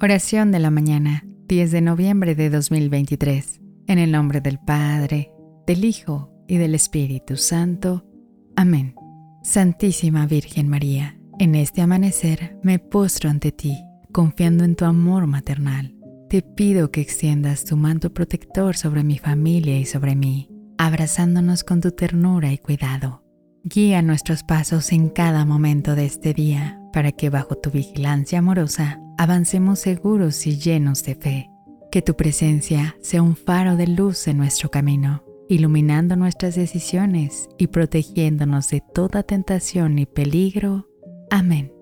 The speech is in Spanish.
Oración de la mañana, 10 de noviembre de 2023. En el nombre del Padre, del Hijo y del Espíritu Santo. Amén. Santísima Virgen María, en este amanecer me postro ante ti, confiando en tu amor maternal. Te pido que extiendas tu manto protector sobre mi familia y sobre mí, abrazándonos con tu ternura y cuidado. Guía nuestros pasos en cada momento de este día, para que bajo tu vigilancia amorosa avancemos seguros y llenos de fe. Que tu presencia sea un faro de luz en nuestro camino, iluminando nuestras decisiones y protegiéndonos de toda tentación y peligro. Amén.